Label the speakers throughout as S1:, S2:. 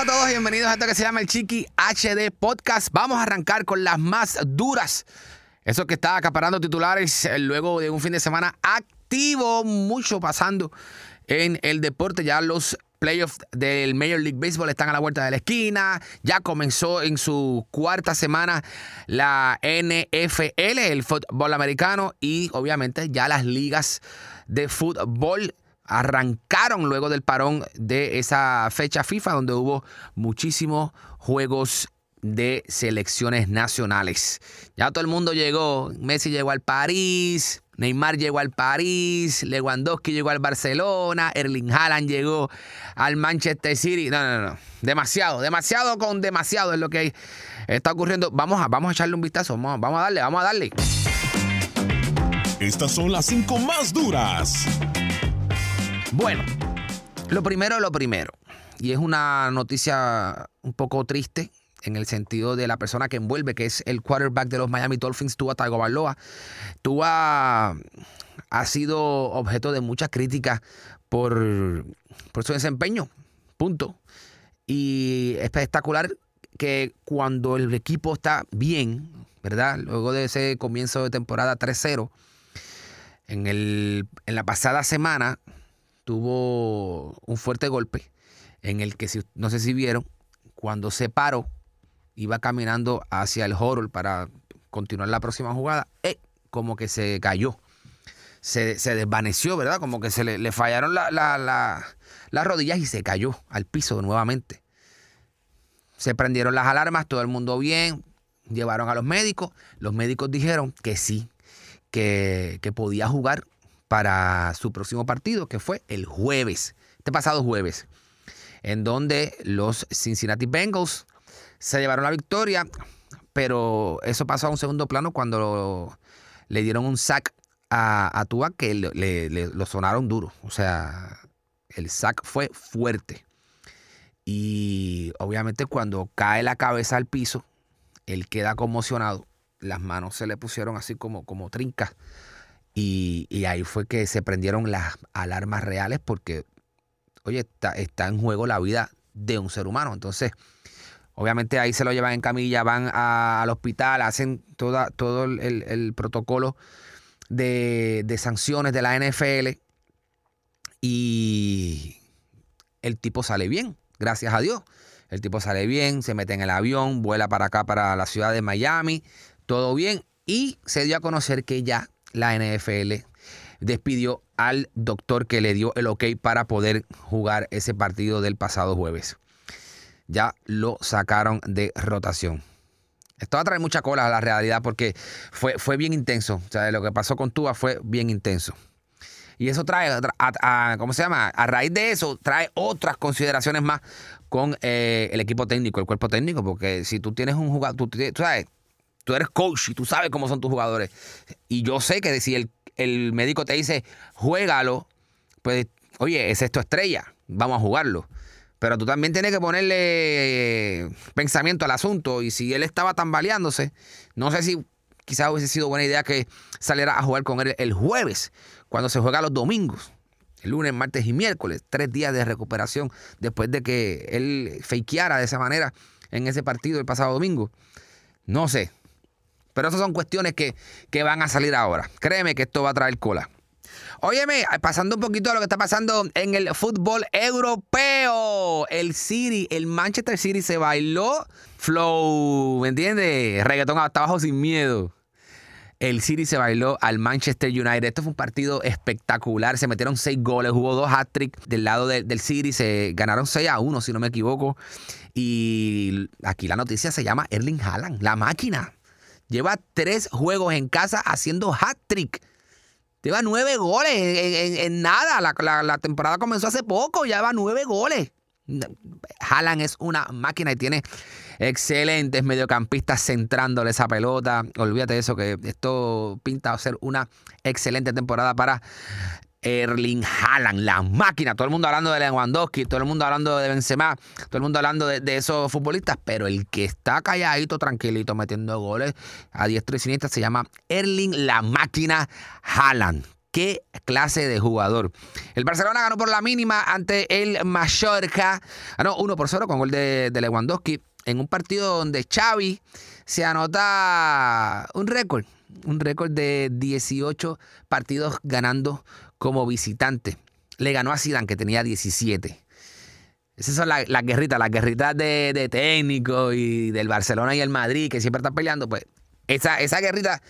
S1: a todos y bienvenidos a esto que se llama el Chiqui HD Podcast. Vamos a arrancar con las más duras. Eso que está acaparando titulares eh, luego de un fin de semana activo, mucho pasando en el deporte. Ya los playoffs del Major League Baseball están a la vuelta de la esquina. Ya comenzó en su cuarta semana la NFL, el fútbol americano, y obviamente ya las ligas de fútbol arrancaron luego del parón de esa fecha FIFA donde hubo muchísimos juegos de selecciones nacionales. Ya todo el mundo llegó, Messi llegó al París, Neymar llegó al París, Lewandowski llegó al Barcelona, Erling Haaland llegó al Manchester City. No, no, no, demasiado, demasiado con demasiado es lo que está ocurriendo. Vamos a, vamos a echarle un vistazo, vamos, vamos a darle, vamos a darle.
S2: Estas son las cinco más duras.
S1: Bueno, lo primero, lo primero. Y es una noticia un poco triste en el sentido de la persona que envuelve, que es el quarterback de los Miami Dolphins, Tua Tagovailoa. Tua ha sido objeto de muchas críticas por, por su desempeño, punto. Y espectacular que cuando el equipo está bien, ¿verdad? Luego de ese comienzo de temporada 3-0, en, en la pasada semana tuvo un fuerte golpe en el que, no sé si vieron, cuando se paró, iba caminando hacia el horror para continuar la próxima jugada, eh, como que se cayó. Se, desvaneció, ¿verdad? Como que se le, fallaron las rodillas y se cayó al piso nuevamente. Se prendieron las alarmas, todo el mundo bien, llevaron a los médicos. Los médicos dijeron que sí, que, que podía jugar para su próximo partido, que fue el jueves, este pasado jueves, en donde los Cincinnati Bengals se llevaron la victoria, pero eso pasó a un segundo plano cuando le dieron un sack a, Tua que le, lo sonaron duro. O sea, el sack fue fuerte. Y obviamente cuando cae la cabeza al piso, él queda conmocionado. Las manos se le pusieron así como, como y, ahí fue que se prendieron las alarmas reales porque, oye, está, en juego la vida de un ser humano. Entonces, obviamente ahí se lo llevan en camilla, van al hospital, hacen toda, todo el, protocolo de, sanciones de la NFL y el tipo sale bien, gracias a Dios. El tipo sale bien, se mete en el avión, vuela para acá, para la ciudad de Miami, todo bien. Y se dio a conocer que ya la NFL despidió al doctor que le dio el ok para poder jugar ese partido del pasado jueves. Ya lo sacaron de rotación. Esto va a traer mucha cola a la realidad porque fue, fue bien intenso. O lo que pasó con Tua fue bien intenso. Y eso trae, a, ¿cómo se llama? A raíz de eso, trae otras consideraciones más con eh, el equipo técnico, el cuerpo técnico, porque si tú tienes un jugador, tú, tú sabes, tú eres coach y tú sabes cómo son tus jugadores. Y yo sé que si el, médico te dice, juégalo, pues, oye, es esto estrella, vamos a jugarlo. Pero tú también tienes que ponerle eh, pensamiento al asunto. Y si él estaba tambaleándose, no sé si quizás hubiese sido buena idea que saliera a jugar con él el jueves, cuando se juega los domingos. El lunes, martes y miércoles, tres días de recuperación después de que él fakeara de esa manera en ese partido el pasado domingo. No sé, pero esas son cuestiones que, van a salir ahora. Créeme que esto va a traer cola. Óyeme, pasando un poquito a lo que está pasando en el fútbol europeo. El City, el Manchester City se bailó flow, ¿me entiendes? Reggaetón hasta abajo sin miedo. El City se bailó al Manchester United. Esto fue un partido espectacular. Se metieron seis goles, hubo dos hat-tricks del lado del City. Se ganaron 6 a 1, si no me equivoco. Y aquí la noticia se llama Erling Haaland, la máquina. Lleva tres juegos en casa haciendo hat-trick. Lleva nueve goles en, nada. La, temporada comenzó hace poco, ya va nueve goles. Haaland es una máquina y tiene excelentes mediocampistas centrándole esa pelota. Olvídate de eso, que esto pinta a ser una excelente temporada para Erling Haaland, la máquina. Todo el mundo hablando de Lewandowski, todo el mundo hablando de Benzema, todo el mundo hablando de, esos futbolistas, pero el que está calladito, tranquilito, metiendo goles a diestro y siniestra se llama Erling, la máquina Haaland. Qué clase de jugador. El Barcelona ganó por la mínima ante el Mallorca. Ganó 1 por 0 con gol de, de Lewandowski en un partido donde Xavi se anota un récord. Un récord de 18 partidos ganando como visitante. Le ganó a Zidane, que tenía 17. Esas son las guerritas, las guerritas de, de técnico y del Barcelona y el Madrid, que siempre están peleando. Pues esa, esa guerrita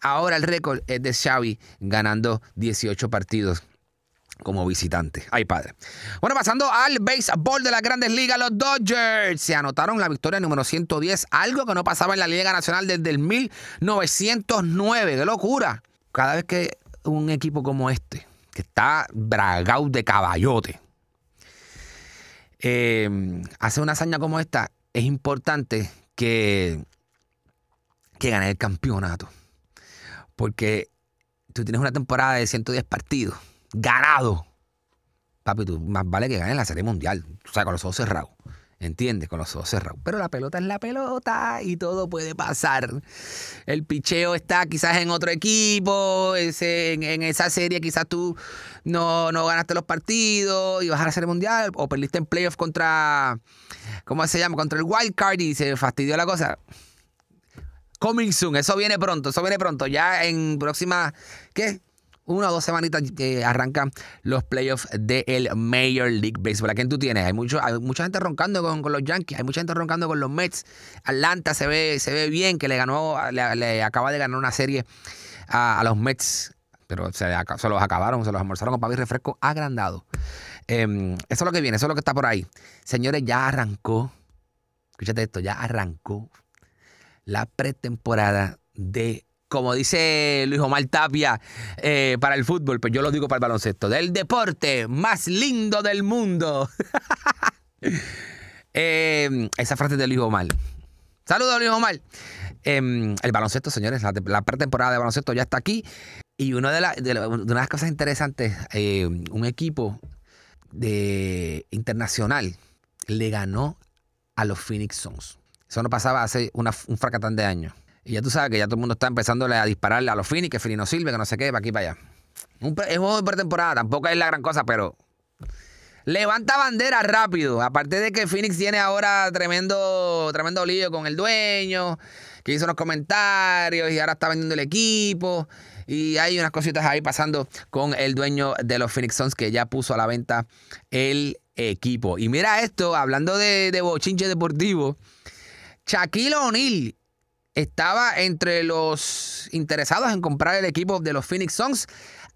S1: Ahora el récord es de Xavi ganando 18 partidos como visitante. Ay, padre. Bueno, pasando al béisbol de las grandes ligas, los Dodgers se anotaron la victoria número 110, algo que no pasaba en la Liga Nacional desde el 1909. ¡Qué locura! Cada vez que un equipo como este, que está bragado de caballote, eh, hace una hazaña como esta, es importante que, que gane el campeonato. Porque tú tienes una temporada de 110 partidos, ganado. Papi, tú más vale que ganes la Serie Mundial. O sea, con los ojos cerrados. ¿Entiendes? Con los ojos cerrados. Pero la pelota es la pelota y todo puede pasar. El picheo está quizás en otro equipo. en, esa serie quizás tú no, no ganaste los partidos y vas a la Serie Mundial. O perdiste en playoff contra. ¿Cómo se llama? Contra el Wild Card y se fastidió la cosa. Coming soon, eso viene pronto, eso viene pronto. Ya en próxima, ¿qué? Una o dos semanitas arrancan los playoffs del Major League Baseball. ¿A quién tú tienes? Hay, mucho, mucha gente roncando con, los Yankees, hay mucha gente roncando con los Mets. Atlanta se ve, se ve bien que le ganó, le, acaba de ganar una serie a, los Mets, pero se, los acabaron, se los almorzaron con papi refresco agrandado. Em, eso es lo que viene, eso es lo que está por ahí. Señores, ya arrancó. Escúchate esto, ya arrancó la pretemporada de, como dice Luis Omar Tapia, eh, para el fútbol, pues yo lo digo para el baloncesto, del deporte más lindo del mundo. Eh, esa frase de Luis Omar. Saludos, Luis Omar. Em, el baloncesto, señores, la, pretemporada de baloncesto ya está aquí. Y una de, las cosas interesantes, eh, un equipo de internacional le ganó a los Phoenix Suns. Eso no pasaba hace un fracatán de años. Y ya tú sabes que ya todo el mundo está empezándole a dispararle a los Phoenix, que Fini no sirve, que no sé qué, para aquí para allá. Es un juego de pretemporada, tampoco es la gran cosa, pero levanta bandera rápido. Aparte de que Phoenix tiene ahora tremendo, tremendo lío con el dueño, que hizo unos comentarios y ahora está vendiendo el equipo. Y hay unas cositas ahí pasando con el dueño de los Phoenix Suns que ya puso a la venta el equipo. Y mira esto, hablando de, de bochinche deportivo. Shaquille O'Neal estaba entre los interesados en comprar el equipo de los Phoenix Suns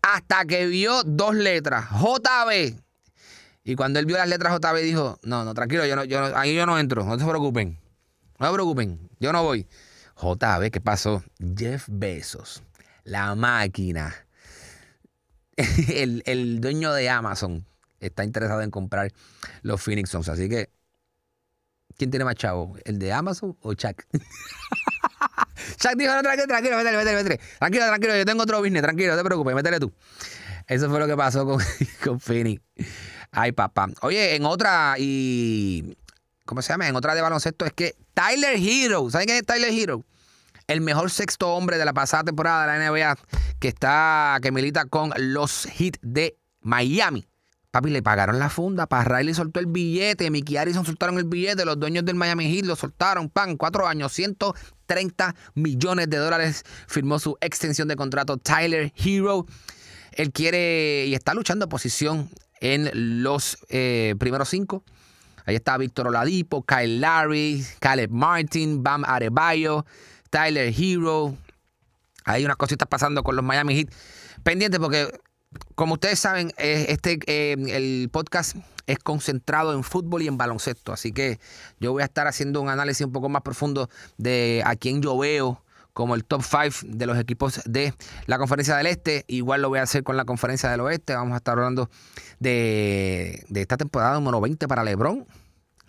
S1: hasta que vio dos letras, JB. Y cuando él vio las letras JB dijo, no, no, tranquilo, yo no, yo ahí yo no entro, no se preocupen, no se preocupen, yo no voy. JB, ¿qué pasó? Jeff Bezos, la máquina, el, el dueño de Amazon, está interesado en comprar los Phoenix Suns. Así que ¿Quién tiene más chavo? ¿El de Amazon o Chuck? Chuck dijo, no, tranquilo, tranquilo, métele, métele, métele. Tranquilo, tranquilo, yo tengo otro business, tranquilo, no te preocupes, métele tú. Eso fue lo que pasó con, con Phoenix. Ay, papá. Oye, en otra, y. ¿Cómo se llama? En otra de baloncesto es que Tyler Hero, ¿saben quién es Tyler Hero? El mejor sexto hombre de la pasada temporada de la NBA que está, que milita con los Heat de Miami. Papi, le pagaron la funda. Para Riley soltó el billete. Mickey Harrison soltaron el billete. Los dueños del Miami Heat lo soltaron. Pan, cuatro años, 130 millones de dólares. Firmó su extensión de contrato Tyler Hero. Él quiere y está luchando posición en los eh, primeros cinco. Ahí está Víctor Oladipo, Kyle Larry, Caleb Martin, Bam Arebayo, Tyler Hero. Hay unas cositas pasando con los Miami Heat. Pendiente porque como ustedes saben, este, eh, el podcast es concentrado en fútbol y en baloncesto. Así que yo voy a estar haciendo un análisis un poco más profundo de a quién yo veo como el top 5 de los equipos de la conferencia del Este. Igual lo voy a hacer con la conferencia del Oeste. Vamos a estar hablando de, de esta temporada número 20 para LeBron.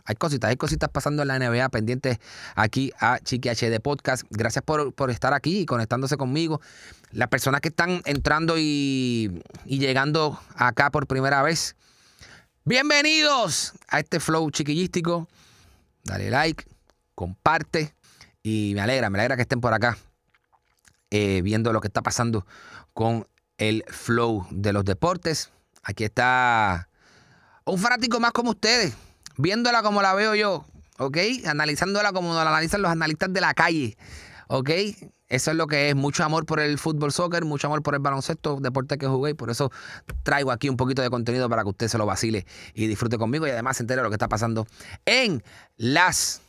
S1: Hay cositas, hay cositas pasando en la NBA pendientes aquí a Chiqui HD Podcast. Gracias por, por estar aquí y conectándose conmigo. Las personas que están entrando y, llegando acá por primera vez. Bienvenidos a este flow chiquillístico. Dale like, comparte y me alegra, me alegra que estén por acá eh, viendo lo que está pasando con el flow de los deportes. Aquí está un fanático más como ustedes, viéndola como la veo yo, ¿ok? Analizándola como la analizan los analistas de la calle, ¿ok? Eso es lo que es, mucho amor por el fútbol soccer, mucho amor por el baloncesto, deporte que jugué, y por eso traigo aquí un poquito de contenido para que usted se lo vacile y disfrute conmigo y además se entere de lo que está pasando en las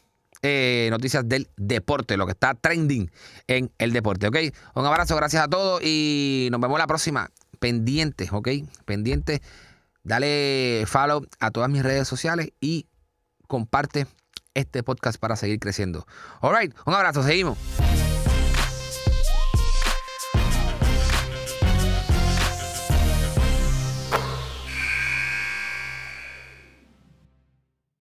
S1: eh, noticias del deporte, lo que está trending en el deporte, ¿ok? Un abrazo, gracias a todos y nos vemos la próxima. Pendientes, ¿ok? Pendientes. Dale follow a todas mis redes sociales y comparte este podcast para seguir creciendo. All right, un abrazo, seguimos.